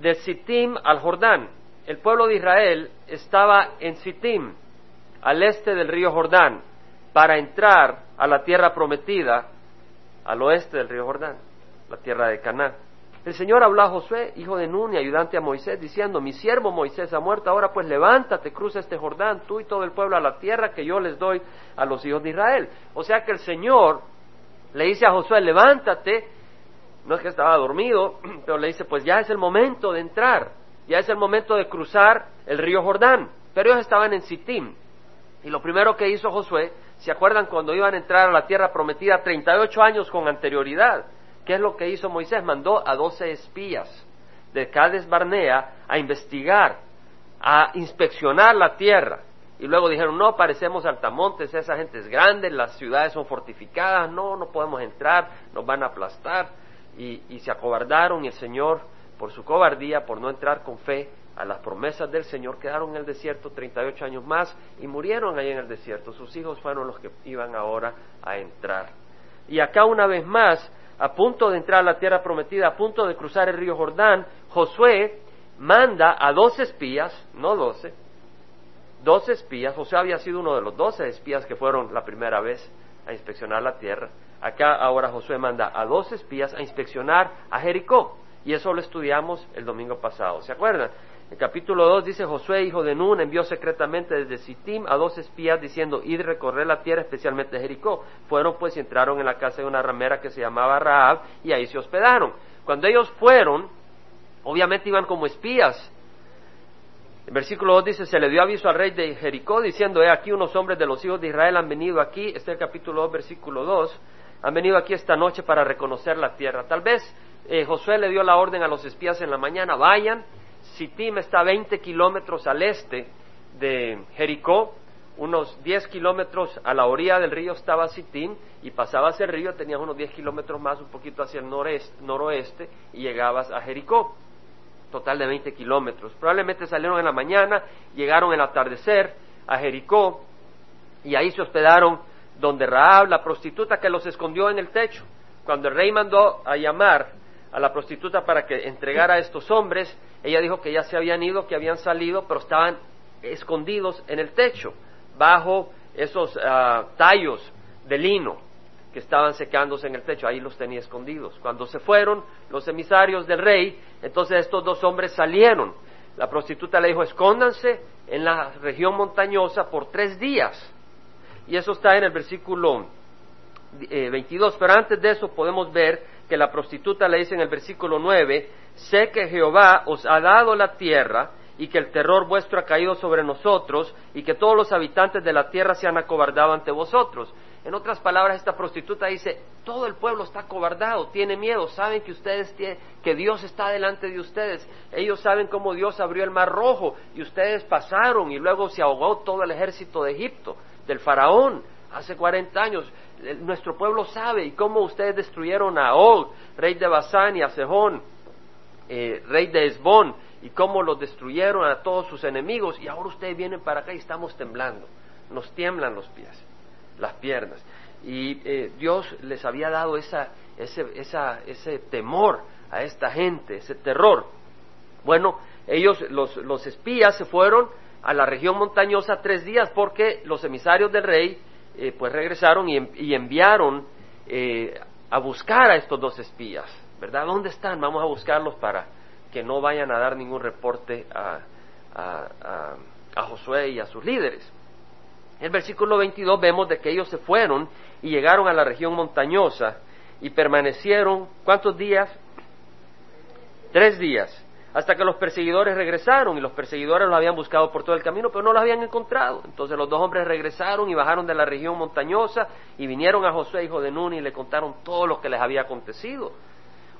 de Sittim al Jordán. El pueblo de Israel estaba en Sittim, al este del río Jordán, para entrar a la tierra prometida al oeste del río Jordán, la tierra de Canaán. El Señor habló a Josué, hijo de Nun y ayudante a Moisés, diciendo, mi siervo Moisés ha muerto, ahora pues levántate, cruza este Jordán, tú y todo el pueblo a la tierra que yo les doy a los hijos de Israel. O sea que el Señor le dice a Josué, levántate, no es que estaba dormido, pero le dice, pues ya es el momento de entrar, ya es el momento de cruzar el río Jordán. Pero ellos estaban en Sittim. Y lo primero que hizo Josué, ¿se acuerdan cuando iban a entrar a la tierra prometida 38 años con anterioridad? ¿Qué es lo que hizo Moisés? Mandó a 12 espías de Cades Barnea a investigar, a inspeccionar la tierra. Y luego dijeron, no, parecemos altamontes, esa gente es grande, las ciudades son fortificadas, no, no podemos entrar, nos van a aplastar y, se acobardaron y el Señor, por su cobardía, por no entrar con fe a las promesas del Señor, quedaron en el desierto 38 años más y murieron ahí en el desierto. Sus hijos fueron los que iban ahora a entrar. Y acá una vez más, a punto de entrar a la tierra prometida, a punto de cruzar el río Jordán, Josué manda a dos espías, no doce, dos espías, José había sido uno de los doce espías que fueron la primera vez a inspeccionar la tierra, Acá ahora Josué manda a dos espías a inspeccionar a Jericó. Y eso lo estudiamos el domingo pasado. ¿Se acuerdan? El capítulo 2 dice, Josué, hijo de Nun, envió secretamente desde Sittim a dos espías diciendo, id recorrer la tierra, especialmente Jericó. Fueron pues y entraron en la casa de una ramera que se llamaba Raab y ahí se hospedaron. Cuando ellos fueron, obviamente iban como espías, el versículo 2 dice, se le dio aviso al rey de Jericó diciendo, he aquí unos hombres de los hijos de Israel han venido aquí, este es el capítulo 2, versículo 2, han venido aquí esta noche para reconocer la tierra. Tal vez eh, Josué le dio la orden a los espías en la mañana, vayan, Sittim está a 20 kilómetros al este de Jericó, unos 10 kilómetros a la orilla del río estaba Sittim y pasabas el río, tenías unos 10 kilómetros más, un poquito hacia el noreste, noroeste y llegabas a Jericó, total de 20 kilómetros. Probablemente salieron en la mañana, llegaron el atardecer a Jericó y ahí se hospedaron donde Raab, la prostituta que los escondió en el techo. Cuando el rey mandó a llamar a la prostituta para que entregara a estos hombres, ella dijo que ya se habían ido, que habían salido, pero estaban escondidos en el techo, bajo esos ah, tallos de lino que estaban secándose en el techo, ahí los tenía escondidos. Cuando se fueron los emisarios del rey, entonces estos dos hombres salieron. La prostituta le dijo, escóndanse en la región montañosa por tres días y eso está en el versículo 22. Eh, Pero antes de eso podemos ver que la prostituta le dice en el versículo 9, sé que Jehová os ha dado la tierra y que el terror vuestro ha caído sobre nosotros y que todos los habitantes de la tierra se han acobardado ante vosotros. En otras palabras, esta prostituta dice, todo el pueblo está acobardado, tiene miedo, saben que ustedes que Dios está delante de ustedes. Ellos saben cómo Dios abrió el mar rojo y ustedes pasaron y luego se ahogó todo el ejército de Egipto del faraón hace 40 años. Nuestro pueblo sabe y cómo ustedes destruyeron a Og, rey de Basán, y a Sejón, eh, rey de Esbón, y cómo los destruyeron a todos sus enemigos. Y ahora ustedes vienen para acá y estamos temblando. Nos tiemblan los pies, las piernas. Y eh, Dios les había dado esa, ese, esa, ese temor a esta gente, ese terror. Bueno, ellos, los, los espías, se fueron a la región montañosa tres días porque los emisarios del rey eh, pues regresaron y, enviaron eh, a buscar a estos dos espías, ¿verdad? ¿Dónde están? Vamos a buscarlos para que no vayan a dar ningún reporte a, a, a Josué y a sus líderes. En el versículo 22 vemos de que ellos se fueron y llegaron a la región montañosa y permanecieron, ¿cuántos días? Tres días hasta que los perseguidores regresaron y los perseguidores los habían buscado por todo el camino, pero no los habían encontrado. Entonces los dos hombres regresaron y bajaron de la región montañosa y vinieron a Josué, hijo de Nun, y le contaron todo lo que les había acontecido.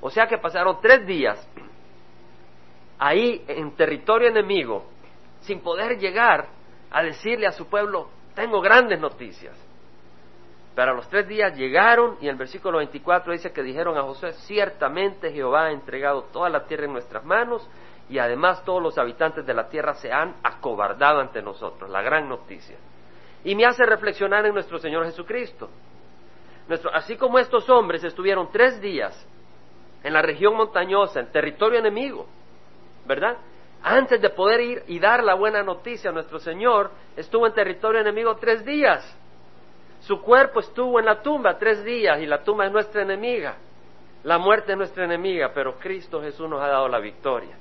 O sea que pasaron tres días ahí en territorio enemigo sin poder llegar a decirle a su pueblo, tengo grandes noticias. Pero a los tres días llegaron y en el versículo 24 dice que dijeron a José, ciertamente Jehová ha entregado toda la tierra en nuestras manos y además todos los habitantes de la tierra se han acobardado ante nosotros, la gran noticia. Y me hace reflexionar en nuestro Señor Jesucristo. Nuestro, así como estos hombres estuvieron tres días en la región montañosa, en territorio enemigo, ¿verdad? Antes de poder ir y dar la buena noticia, nuestro Señor estuvo en territorio enemigo tres días. Su cuerpo estuvo en la tumba tres días y la tumba es nuestra enemiga. La muerte es nuestra enemiga, pero Cristo Jesús nos ha dado la victoria.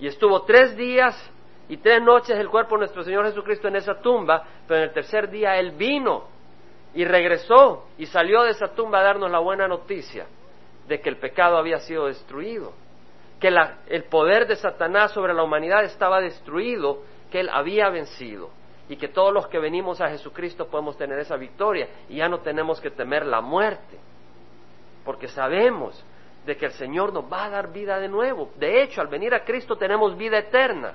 Y estuvo tres días y tres noches el cuerpo de nuestro Señor Jesucristo en esa tumba, pero en el tercer día Él vino y regresó y salió de esa tumba a darnos la buena noticia de que el pecado había sido destruido, que el poder de Satanás sobre la humanidad estaba destruido, que Él había vencido y que todos los que venimos a Jesucristo podemos tener esa victoria y ya no tenemos que temer la muerte, porque sabemos de que el Señor nos va a dar vida de nuevo. De hecho, al venir a Cristo tenemos vida eterna.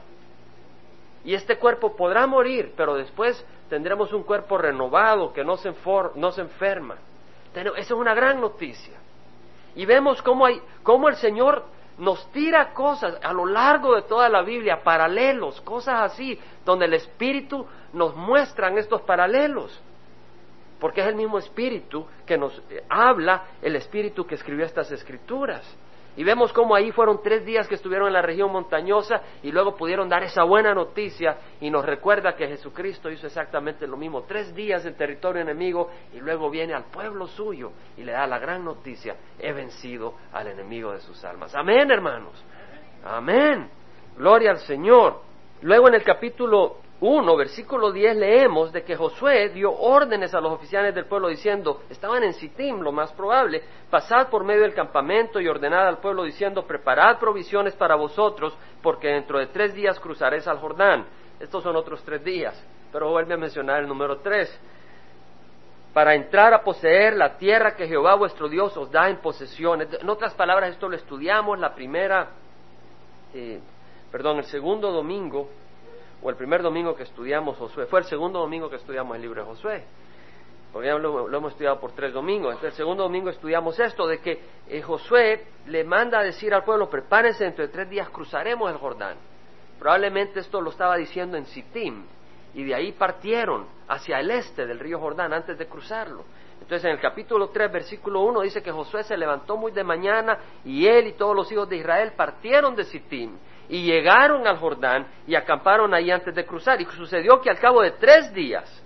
Y este cuerpo podrá morir, pero después tendremos un cuerpo renovado que no se, enferma. Esa es una gran noticia. Y vemos cómo, hay, cómo el Señor nos tira cosas a lo largo de toda la Biblia, paralelos, cosas así, donde el Espíritu nos muestra estos paralelos. Porque es el mismo Espíritu que nos eh, habla, el Espíritu que escribió estas escrituras. Y vemos cómo ahí fueron tres días que estuvieron en la región montañosa y luego pudieron dar esa buena noticia y nos recuerda que Jesucristo hizo exactamente lo mismo, tres días en territorio enemigo y luego viene al pueblo suyo y le da la gran noticia, he vencido al enemigo de sus almas. Amén, hermanos. Amén. Gloria al Señor. Luego en el capítulo 1, versículo 10, leemos de que Josué dio órdenes a los oficiales del pueblo diciendo, estaban en Sittim, lo más probable, pasad por medio del campamento y ordenad al pueblo diciendo, preparad provisiones para vosotros, porque dentro de tres días cruzaréis al Jordán. Estos son otros tres días, pero vuelve a mencionar el número tres. Para entrar a poseer la tierra que Jehová vuestro Dios os da en posesión. En otras palabras, esto lo estudiamos la primera, eh, perdón, el segundo domingo el primer domingo que estudiamos Josué, fue el segundo domingo que estudiamos el libro de Josué, porque lo, hemos estudiado por tres domingos. Entonces, el segundo domingo estudiamos esto, de que eh, Josué le manda a decir al pueblo, prepárense, dentro de tres días cruzaremos el Jordán. Probablemente esto lo estaba diciendo en Sittim, y de ahí partieron hacia el este del río Jordán antes de cruzarlo. Entonces en el capítulo 3, versículo 1 dice que Josué se levantó muy de mañana y él y todos los hijos de Israel partieron de Sittim y llegaron al Jordán y acamparon ahí antes de cruzar. Y sucedió que al cabo de tres días,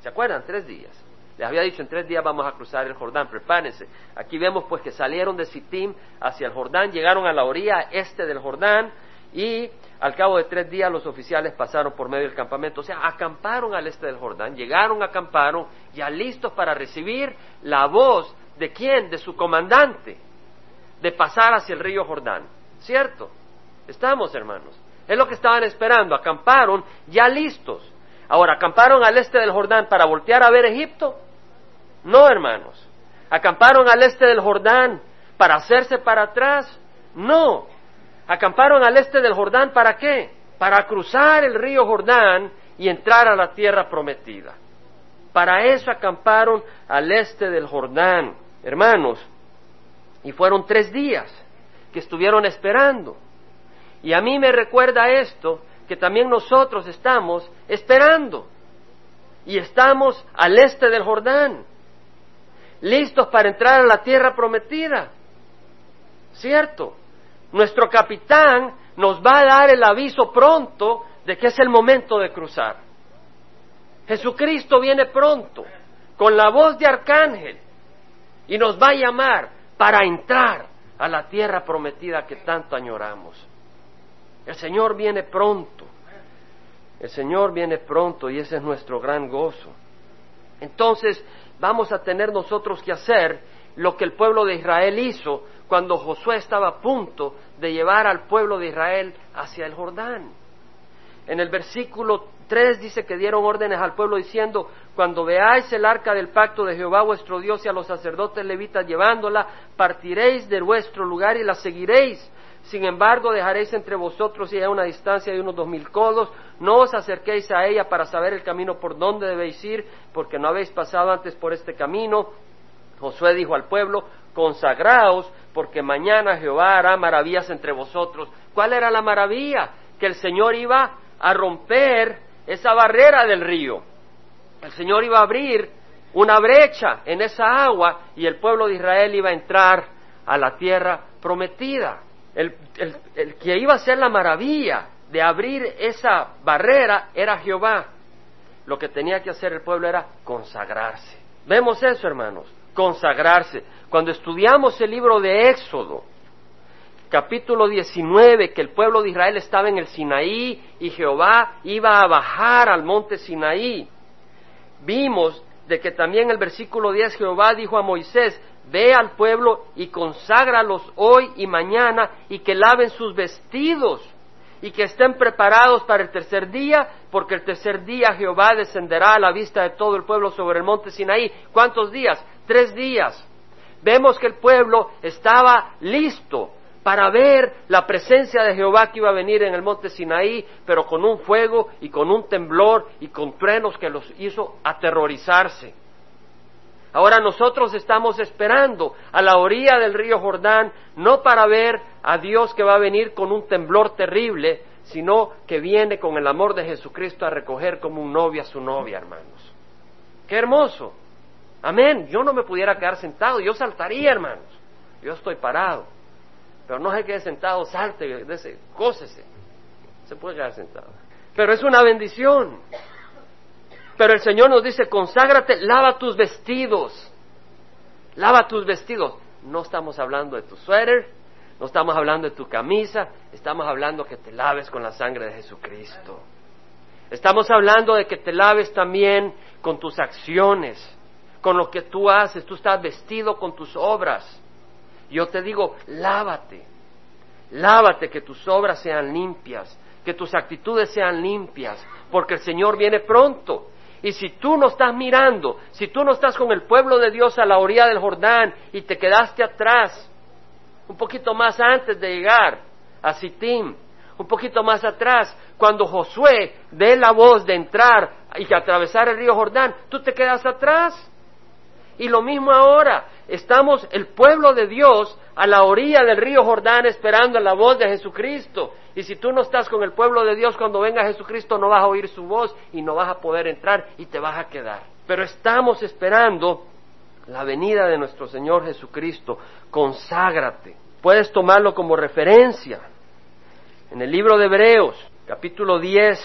¿se acuerdan? Tres días. Les había dicho, en tres días vamos a cruzar el Jordán, prepárense. Aquí vemos pues que salieron de Sittim hacia el Jordán, llegaron a la orilla este del Jordán y al cabo de tres días los oficiales pasaron por medio del campamento. O sea, acamparon al este del Jordán, llegaron, acamparon, ya listos para recibir la voz de quién, de su comandante, de pasar hacia el río Jordán. ¿Cierto? Estamos, hermanos. Es lo que estaban esperando. Acamparon ya listos. Ahora, ¿acamparon al este del Jordán para voltear a ver Egipto? No, hermanos. ¿Acamparon al este del Jordán para hacerse para atrás? No. ¿Acamparon al este del Jordán para qué? Para cruzar el río Jordán y entrar a la tierra prometida. Para eso acamparon al este del Jordán, hermanos. Y fueron tres días que estuvieron esperando. Y a mí me recuerda esto, que también nosotros estamos esperando. Y estamos al este del Jordán, listos para entrar a la tierra prometida. ¿Cierto? Nuestro capitán nos va a dar el aviso pronto de que es el momento de cruzar. Jesucristo viene pronto, con la voz de arcángel, y nos va a llamar para entrar a la tierra prometida que tanto añoramos. El Señor viene pronto. El Señor viene pronto y ese es nuestro gran gozo. Entonces vamos a tener nosotros que hacer lo que el pueblo de Israel hizo cuando Josué estaba a punto de llevar al pueblo de Israel hacia el Jordán. En el versículo 3 dice que dieron órdenes al pueblo diciendo, cuando veáis el arca del pacto de Jehová vuestro Dios y a los sacerdotes levitas llevándola, partiréis de vuestro lugar y la seguiréis sin embargo, dejaréis entre vosotros y a una distancia de unos dos mil codos. No os acerquéis a ella para saber el camino por donde debéis ir, porque no habéis pasado antes por este camino. Josué dijo al pueblo, consagraos, porque mañana Jehová hará maravillas entre vosotros. ¿Cuál era la maravilla? Que el Señor iba a romper esa barrera del río. El Señor iba a abrir una brecha en esa agua y el pueblo de Israel iba a entrar a la tierra prometida. El, que iba a ser la maravilla de abrir esa barrera era Jehová. Lo que tenía que hacer el pueblo era consagrarse. Vemos eso, hermanos, consagrarse. Cuando estudiamos el libro de Éxodo, capítulo 19, que el pueblo de Israel estaba en el Sinaí y Jehová iba a bajar al monte Sinaí, vimos de que también el versículo 10 Jehová dijo a Moisés, ve al pueblo y conságralos hoy y mañana y que laven sus vestidos y que estén preparados para el tercer día, porque el tercer día Jehová descenderá a la vista de todo el pueblo sobre el monte Sinaí. ¿Cuántos días? Tres días. Vemos que el pueblo estaba listo para ver la presencia de Jehová que iba a venir en el monte Sinaí, pero con un fuego y con un temblor y con truenos que los hizo aterrorizarse. Ahora nosotros estamos esperando a la orilla del río Jordán, no para ver a Dios que va a venir con un temblor terrible, sino que viene con el amor de Jesucristo a recoger como un novio a su novia, hermanos. Qué hermoso. Amén. Yo no me pudiera quedar sentado, yo saltaría, hermanos. Yo estoy parado. Pero no se quede sentado, salte, cósese. Se puede quedar sentado. Pero es una bendición. Pero el Señor nos dice, conságrate, lava tus vestidos. Lava tus vestidos. No estamos hablando de tu suéter, no estamos hablando de tu camisa, estamos hablando que te laves con la sangre de Jesucristo. Estamos hablando de que te laves también con tus acciones, con lo que tú haces. Tú estás vestido con tus obras. Yo te digo, lávate. Lávate, que tus obras sean limpias, que tus actitudes sean limpias, porque el Señor viene pronto. Y si tú no estás mirando, si tú no estás con el pueblo de Dios a la orilla del Jordán y te quedaste atrás, un poquito más antes de llegar a Sittim, un poquito más atrás, cuando Josué dé la voz de entrar y atravesar el río Jordán, tú te quedas atrás. Y lo mismo ahora, estamos el pueblo de Dios a la orilla del río Jordán esperando la voz de Jesucristo. Y si tú no estás con el pueblo de Dios cuando venga Jesucristo, no vas a oír su voz y no vas a poder entrar y te vas a quedar. Pero estamos esperando la venida de nuestro Señor Jesucristo. Conságrate. Puedes tomarlo como referencia. En el libro de Hebreos, capítulo 10,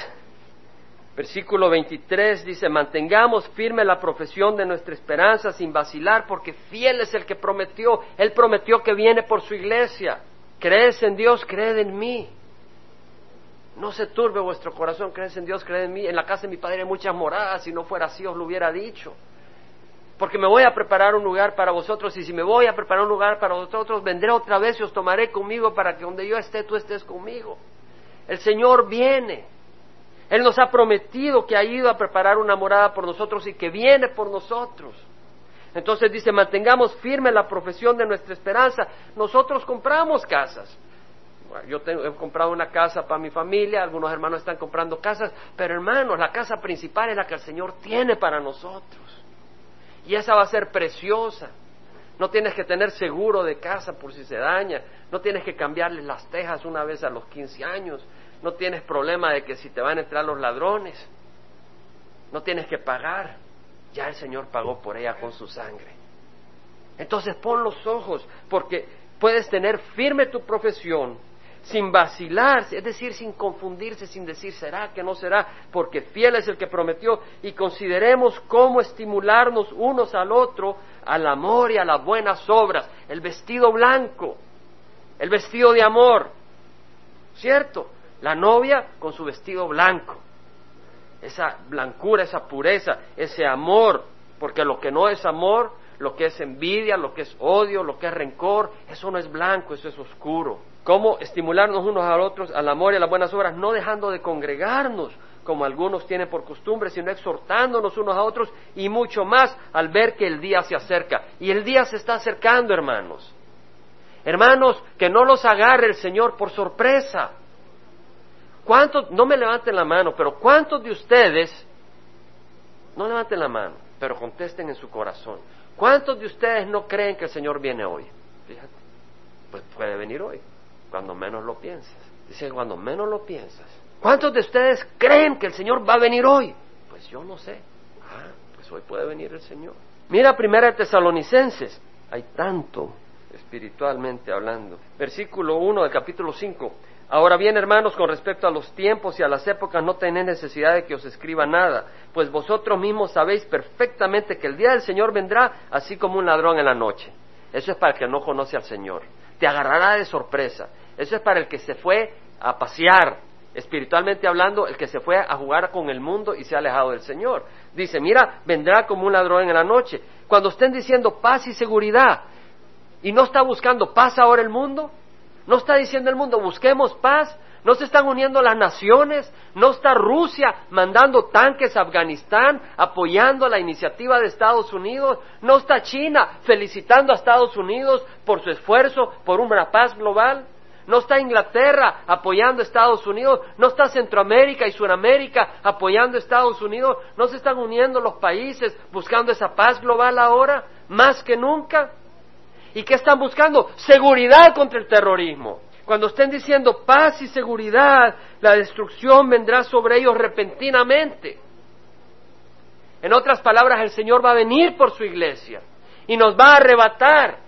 Versículo 23 dice, mantengamos firme la profesión de nuestra esperanza sin vacilar, porque fiel es el que prometió. Él prometió que viene por su iglesia. Crees en Dios, creed en mí. No se turbe vuestro corazón, crees en Dios, creed en mí. En la casa de mi padre hay muchas moradas, si no fuera así os lo hubiera dicho. Porque me voy a preparar un lugar para vosotros, y si me voy a preparar un lugar para vosotros, vendré otra vez y os tomaré conmigo para que donde yo esté, tú estés conmigo. El Señor viene. Él nos ha prometido que ha ido a preparar una morada por nosotros y que viene por nosotros. Entonces dice, mantengamos firme la profesión de nuestra esperanza. Nosotros compramos casas. Yo he comprado una casa para mi familia, algunos hermanos están comprando casas, pero hermanos, la casa principal es la que el Señor tiene para nosotros. Y esa va a ser preciosa. No tienes que tener seguro de casa por si se daña. No tienes que cambiarle las tejas una vez a los 15 años no tienes problema de que si te van a entrar los ladrones, no tienes que pagar, ya el Señor pagó por ella con su sangre. Entonces pon los ojos, porque puedes tener firme tu profesión sin vacilar, es decir, sin confundirse, sin decir será que no será, porque fiel es el que prometió, y consideremos cómo estimularnos unos al otro al amor y a las buenas obras, el vestido blanco, el vestido de amor, ¿cierto? La novia con su vestido blanco. Esa blancura, esa pureza, ese amor, porque lo que no es amor, lo que es envidia, lo que es odio, lo que es rencor, eso no es blanco, eso es oscuro. ¿Cómo estimularnos unos a otros al amor y a las buenas obras, no dejando de congregarnos, como algunos tienen por costumbre, sino exhortándonos unos a otros y mucho más al ver que el día se acerca. Y el día se está acercando, hermanos. Hermanos, que no los agarre el Señor por sorpresa. ¿Cuántos, no me levanten la mano, pero cuántos de ustedes, no levanten la mano, pero contesten en su corazón, cuántos de ustedes no creen que el Señor viene hoy? Fíjate, pues puede venir hoy, cuando menos lo piensas. Dice, cuando menos lo piensas. ¿Cuántos de ustedes creen que el Señor va a venir hoy? Pues yo no sé. Ah, pues hoy puede venir el Señor. Mira primera Tesalonicenses, hay tanto espiritualmente hablando. Versículo 1 del capítulo 5. Ahora bien, hermanos, con respecto a los tiempos y a las épocas, no tenéis necesidad de que os escriba nada, pues vosotros mismos sabéis perfectamente que el día del Señor vendrá así como un ladrón en la noche. Eso es para el que no conoce al Señor. Te agarrará de sorpresa. Eso es para el que se fue a pasear, espiritualmente hablando, el que se fue a jugar con el mundo y se ha alejado del Señor. Dice, mira, vendrá como un ladrón en la noche. Cuando estén diciendo paz y seguridad, y no está buscando paz ahora el mundo, no está diciendo el mundo, busquemos paz, no se están uniendo las naciones, no está Rusia mandando tanques a Afganistán, apoyando la iniciativa de Estados Unidos, no está China felicitando a Estados Unidos por su esfuerzo por una paz global, no está Inglaterra apoyando a Estados Unidos, no está Centroamérica y Sudamérica apoyando a Estados Unidos, no se están uniendo los países buscando esa paz global ahora, más que nunca. ¿Y qué están buscando? Seguridad contra el terrorismo. Cuando estén diciendo paz y seguridad, la destrucción vendrá sobre ellos repentinamente. En otras palabras, el Señor va a venir por su iglesia y nos va a arrebatar.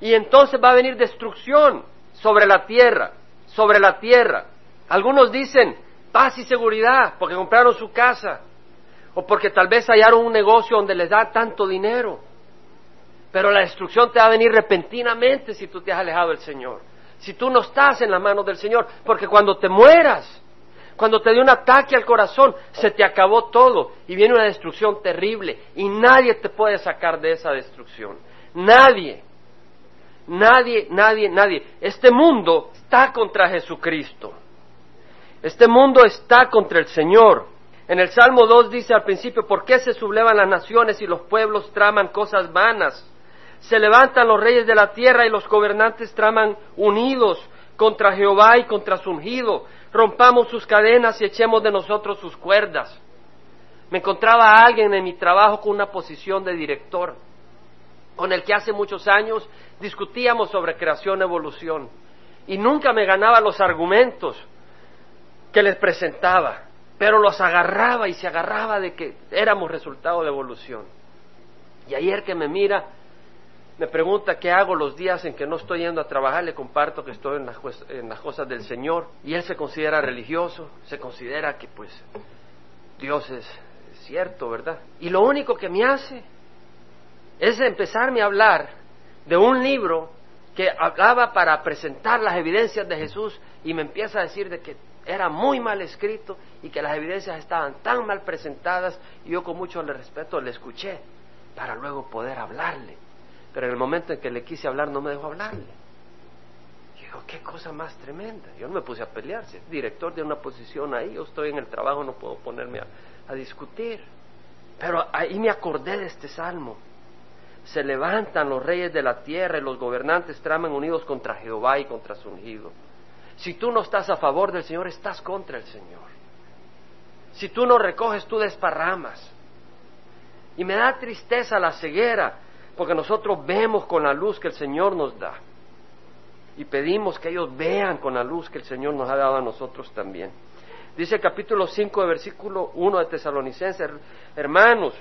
Y entonces va a venir destrucción sobre la tierra, sobre la tierra. Algunos dicen paz y seguridad porque compraron su casa o porque tal vez hallaron un negocio donde les da tanto dinero. Pero la destrucción te va a venir repentinamente si tú te has alejado del Señor. Si tú no estás en las manos del Señor. Porque cuando te mueras, cuando te dé un ataque al corazón, se te acabó todo y viene una destrucción terrible y nadie te puede sacar de esa destrucción. Nadie. Nadie, nadie, nadie. Este mundo está contra Jesucristo. Este mundo está contra el Señor. En el Salmo 2 dice al principio, ¿por qué se sublevan las naciones y los pueblos traman cosas vanas? Se levantan los reyes de la tierra y los gobernantes traman unidos contra Jehová y contra su ungido. Rompamos sus cadenas y echemos de nosotros sus cuerdas. Me encontraba a alguien en mi trabajo con una posición de director, con el que hace muchos años discutíamos sobre creación evolución y nunca me ganaba los argumentos que les presentaba, pero los agarraba y se agarraba de que éramos resultado de evolución. Y ayer que me mira, me pregunta qué hago los días en que no estoy yendo a trabajar, le comparto que estoy en las, en las cosas del Señor y él se considera religioso, se considera que pues Dios es cierto, ¿verdad? Y lo único que me hace es empezarme a hablar de un libro que hablaba para presentar las evidencias de Jesús y me empieza a decir de que era muy mal escrito y que las evidencias estaban tan mal presentadas y yo con mucho respeto le escuché para luego poder hablarle pero en el momento en que le quise hablar no me dejó hablarle. Y digo, qué cosa más tremenda. Yo no me puse a pelear, si es director de una posición ahí, yo estoy en el trabajo, no puedo ponerme a, discutir. Pero ahí me acordé de este salmo. Se levantan los reyes de la tierra y los gobernantes traman unidos contra Jehová y contra su ungido. Si tú no estás a favor del Señor, estás contra el Señor. Si tú no recoges, tú desparramas. Y me da tristeza la ceguera porque nosotros vemos con la luz que el Señor nos da. Y pedimos que ellos vean con la luz que el Señor nos ha dado a nosotros también. Dice el capítulo 5 de versículo 1 de Tesalonicenses, hermanos,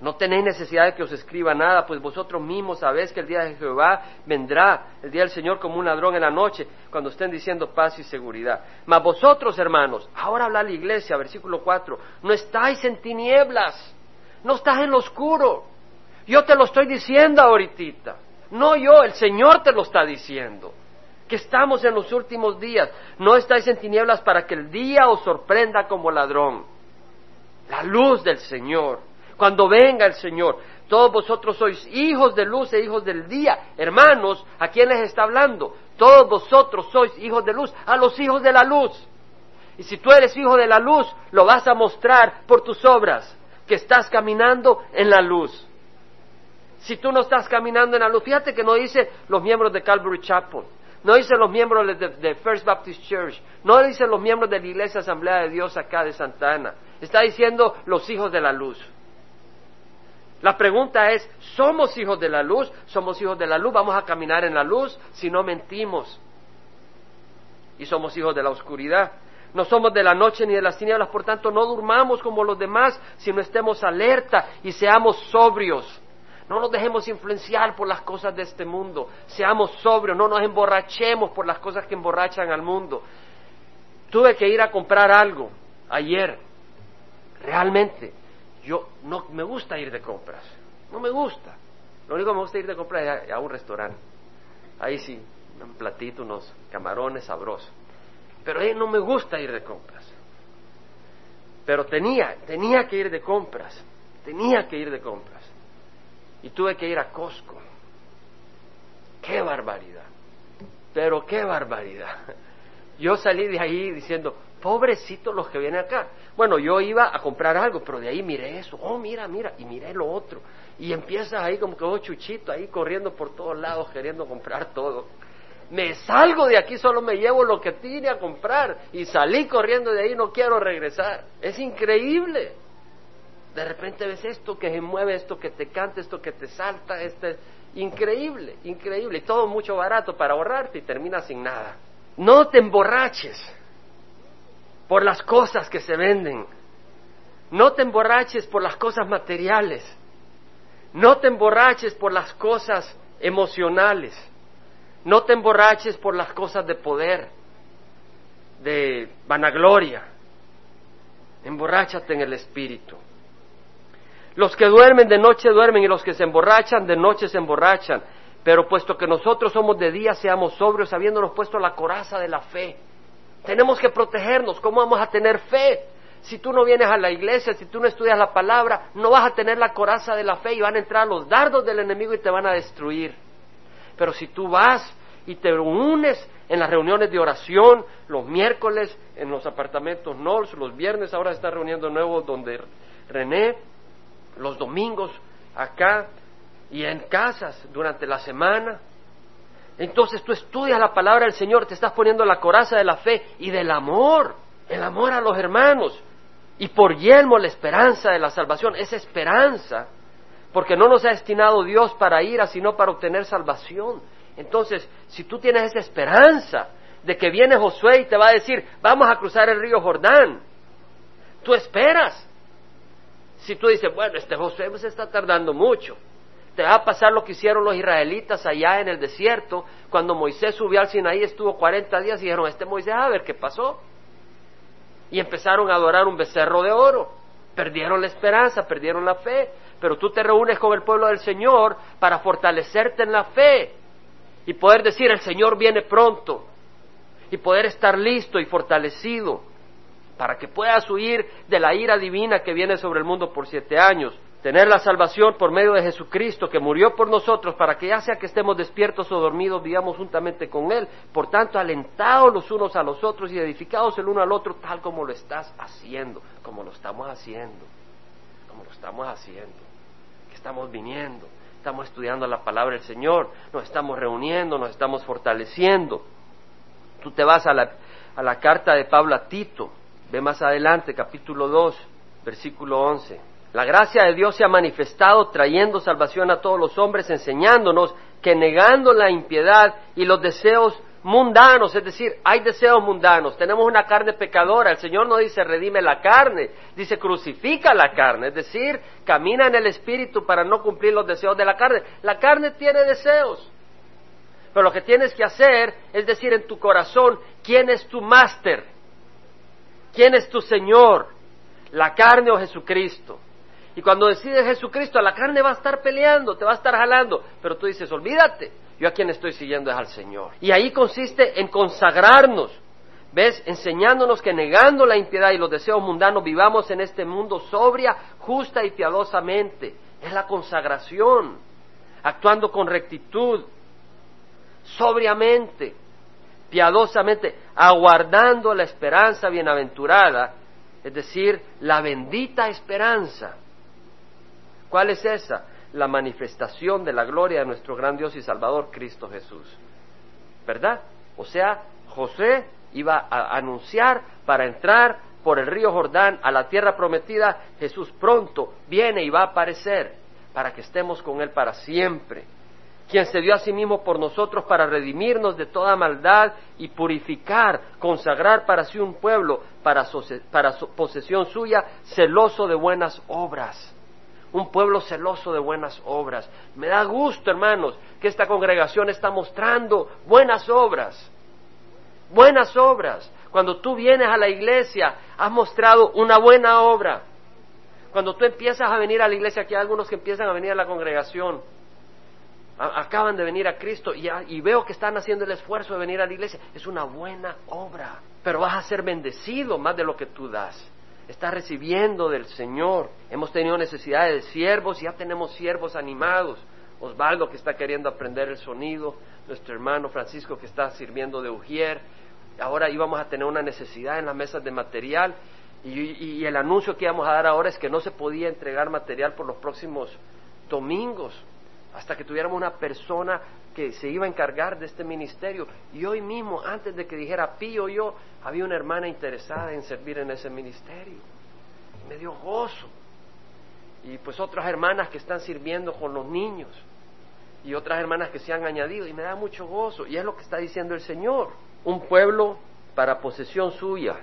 no tenéis necesidad de que os escriba nada, pues vosotros mismos sabéis que el día de Jehová vendrá, el día del Señor como un ladrón en la noche, cuando estén diciendo paz y seguridad. Mas vosotros, hermanos, ahora habla la iglesia, versículo 4, no estáis en tinieblas, no estás en lo oscuro, yo te lo estoy diciendo ahorita. No yo, el Señor te lo está diciendo. Que estamos en los últimos días. No estáis en tinieblas para que el día os sorprenda como ladrón. La luz del Señor. Cuando venga el Señor. Todos vosotros sois hijos de luz e hijos del día. Hermanos, ¿a quién les está hablando? Todos vosotros sois hijos de luz, a los hijos de la luz. Y si tú eres hijo de la luz, lo vas a mostrar por tus obras, que estás caminando en la luz si tú no estás caminando en la luz. Fíjate que no dice los miembros de Calvary Chapel, no dice los miembros de, First Baptist Church, no dice los miembros de la Iglesia Asamblea de Dios acá de Santa Ana. Está diciendo los hijos de la luz. La pregunta es, ¿somos hijos de la luz? ¿Somos hijos de la luz? ¿Vamos a caminar en la luz si no mentimos? Y somos hijos de la oscuridad. No somos de la noche ni de las tinieblas, por tanto no durmamos como los demás, sino estemos alerta y seamos sobrios. No nos dejemos influenciar por las cosas de este mundo. Seamos sobrios, no nos emborrachemos por las cosas que emborrachan al mundo. Tuve que ir a comprar algo ayer. Realmente, yo no me gusta ir de compras. No me gusta. Lo único que me gusta ir de compras es a, a un restaurante. Ahí sí, un platito, unos camarones sabrosos. Pero ahí no me gusta ir de compras. Pero tenía, tenía que ir de compras. Tenía que ir de compras. Y tuve que ir a Costco. ¡Qué barbaridad! Pero qué barbaridad. Yo salí de ahí diciendo, pobrecitos los que vienen acá. Bueno, yo iba a comprar algo, pero de ahí miré eso, oh, mira, mira, y miré lo otro. Y empiezas ahí como que, oh, chuchito, ahí corriendo por todos lados queriendo comprar todo. Me salgo de aquí, solo me llevo lo que tiene a comprar y salí corriendo de ahí, no quiero regresar. Es increíble. De repente ves esto que se mueve, esto que te canta, esto que te salta, este increíble, increíble, y todo mucho barato para ahorrarte y terminas sin nada. No te emborraches por las cosas que se venden. No te emborraches por las cosas materiales. No te emborraches por las cosas emocionales. No te emborraches por las cosas de poder, de vanagloria. Emborráchate en el espíritu. Los que duermen de noche duermen y los que se emborrachan de noche se emborrachan. Pero puesto que nosotros somos de día, seamos sobrios, habiéndonos puesto la coraza de la fe. Tenemos que protegernos. ¿Cómo vamos a tener fe? Si tú no vienes a la iglesia, si tú no estudias la palabra, no vas a tener la coraza de la fe y van a entrar los dardos del enemigo y te van a destruir. Pero si tú vas y te unes en las reuniones de oración, los miércoles en los apartamentos NOLS, los viernes ahora se está reuniendo nuevo donde René, los domingos acá y en casas durante la semana. Entonces tú estudias la palabra del Señor, te estás poniendo la coraza de la fe y del amor, el amor a los hermanos. Y por yelmo la esperanza de la salvación, esa esperanza, porque no nos ha destinado Dios para ira, sino para obtener salvación. Entonces, si tú tienes esa esperanza de que viene Josué y te va a decir, vamos a cruzar el río Jordán, tú esperas. Si tú dices, bueno, este Josué se está tardando mucho, te va a pasar lo que hicieron los israelitas allá en el desierto, cuando Moisés subió al Sinaí, estuvo 40 días y dijeron, este Moisés, a ver qué pasó. Y empezaron a adorar un becerro de oro. Perdieron la esperanza, perdieron la fe. Pero tú te reúnes con el pueblo del Señor para fortalecerte en la fe y poder decir, el Señor viene pronto. Y poder estar listo y fortalecido para que puedas huir de la ira divina que viene sobre el mundo por siete años tener la salvación por medio de Jesucristo, que murió por nosotros, para que ya sea que estemos despiertos o dormidos, vivamos juntamente con Él. Por tanto, alentados los unos a los otros y edificados el uno al otro, tal como lo estás haciendo, como lo estamos haciendo, como lo estamos haciendo, que estamos viniendo, estamos estudiando la palabra del Señor, nos estamos reuniendo, nos estamos fortaleciendo. Tú te vas a la, a la carta de Pablo a Tito, ve más adelante, capítulo 2, versículo 11. La gracia de Dios se ha manifestado trayendo salvación a todos los hombres, enseñándonos que negando la impiedad y los deseos mundanos, es decir, hay deseos mundanos, tenemos una carne pecadora, el Señor no dice redime la carne, dice crucifica la carne, es decir, camina en el Espíritu para no cumplir los deseos de la carne. La carne tiene deseos, pero lo que tienes que hacer es decir en tu corazón, ¿quién es tu máster? ¿Quién es tu Señor? ¿La carne o Jesucristo? Y cuando decides Jesucristo, la carne va a estar peleando, te va a estar jalando, pero tú dices, olvídate, yo a quien estoy siguiendo es al Señor. Y ahí consiste en consagrarnos, ¿ves? Enseñándonos que negando la impiedad y los deseos mundanos vivamos en este mundo sobria, justa y piadosamente. Es la consagración, actuando con rectitud, sobriamente, piadosamente, aguardando la esperanza bienaventurada, es decir, la bendita esperanza ¿Cuál es esa? La manifestación de la gloria de nuestro gran Dios y Salvador Cristo Jesús. ¿Verdad? O sea, José iba a anunciar para entrar por el río Jordán a la tierra prometida, Jesús pronto viene y va a aparecer para que estemos con Él para siempre. Quien se dio a sí mismo por nosotros para redimirnos de toda maldad y purificar, consagrar para sí un pueblo para, posesión suya, celoso de buenas obras un pueblo celoso de buenas obras. Me da gusto, hermanos, que esta congregación está mostrando buenas obras. Buenas obras. Cuando tú vienes a la iglesia, has mostrado una buena obra. Cuando tú empiezas a venir a la iglesia, aquí hay algunos que empiezan a venir a la congregación, acaban de venir a Cristo y, veo que están haciendo el esfuerzo de venir a la iglesia. Es una buena obra, pero vas a ser bendecido más de lo que tú das. Estás recibiendo del Señor. Hemos tenido necesidades de siervos ya tenemos siervos animados. Osvaldo que está queriendo aprender el sonido, nuestro hermano Francisco que está sirviendo de ujier. Ahora íbamos a tener una necesidad en las mesas de material y, y el anuncio que íbamos a dar ahora es que no se podía entregar material por los próximos domingos hasta que tuviéramos una persona que se iba a encargar de este ministerio. Y hoy mismo, antes de que dijera Pío yo, había una hermana interesada en servir en ese ministerio. Me dio gozo. Y pues otras hermanas que están sirviendo con los niños. Y otras hermanas que se han añadido. Y me da mucho gozo. Y es lo que está diciendo el Señor. Un pueblo para posesión suya.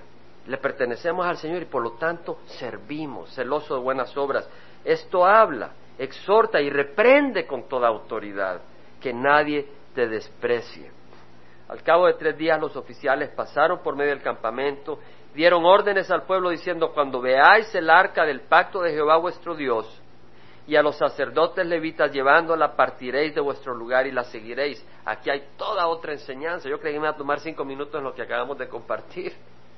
Le pertenecemos al Señor y por lo tanto servimos, celoso de buenas obras. Esto habla exhorta y reprende con toda autoridad, que nadie te desprecie. Al cabo de tres días los oficiales pasaron por medio del campamento, dieron órdenes al pueblo diciendo, cuando veáis el arca del pacto de Jehová vuestro Dios, y a los sacerdotes levitas llevándola, partiréis de vuestro lugar y la seguiréis. Aquí hay toda otra enseñanza. Yo creí que me iba a tomar cinco minutos en lo que acabamos de compartir.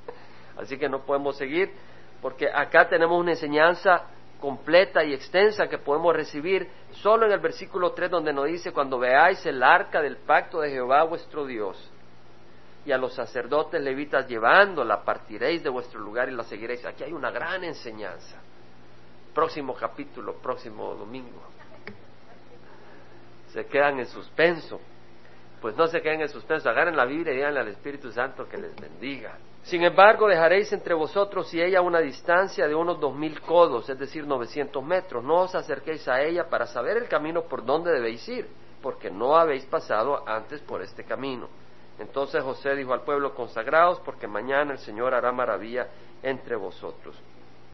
Así que no podemos seguir, porque acá tenemos una enseñanza completa y extensa que podemos recibir solo en el versículo 3 donde nos dice, cuando veáis el arca del pacto de Jehová vuestro Dios y a los sacerdotes levitas llevándola, partiréis de vuestro lugar y la seguiréis. Aquí hay una gran enseñanza. Próximo capítulo, próximo domingo. Se quedan en suspenso. Pues no se queden en suspenso, agarren la Biblia y díganle al Espíritu Santo que les bendiga. Sin embargo, dejaréis entre vosotros y ella una distancia de unos dos mil codos, es decir, novecientos metros. No os acerquéis a ella para saber el camino por donde debéis ir, porque no habéis pasado antes por este camino. Entonces José dijo al pueblo, consagraos, porque mañana el Señor hará maravilla entre vosotros.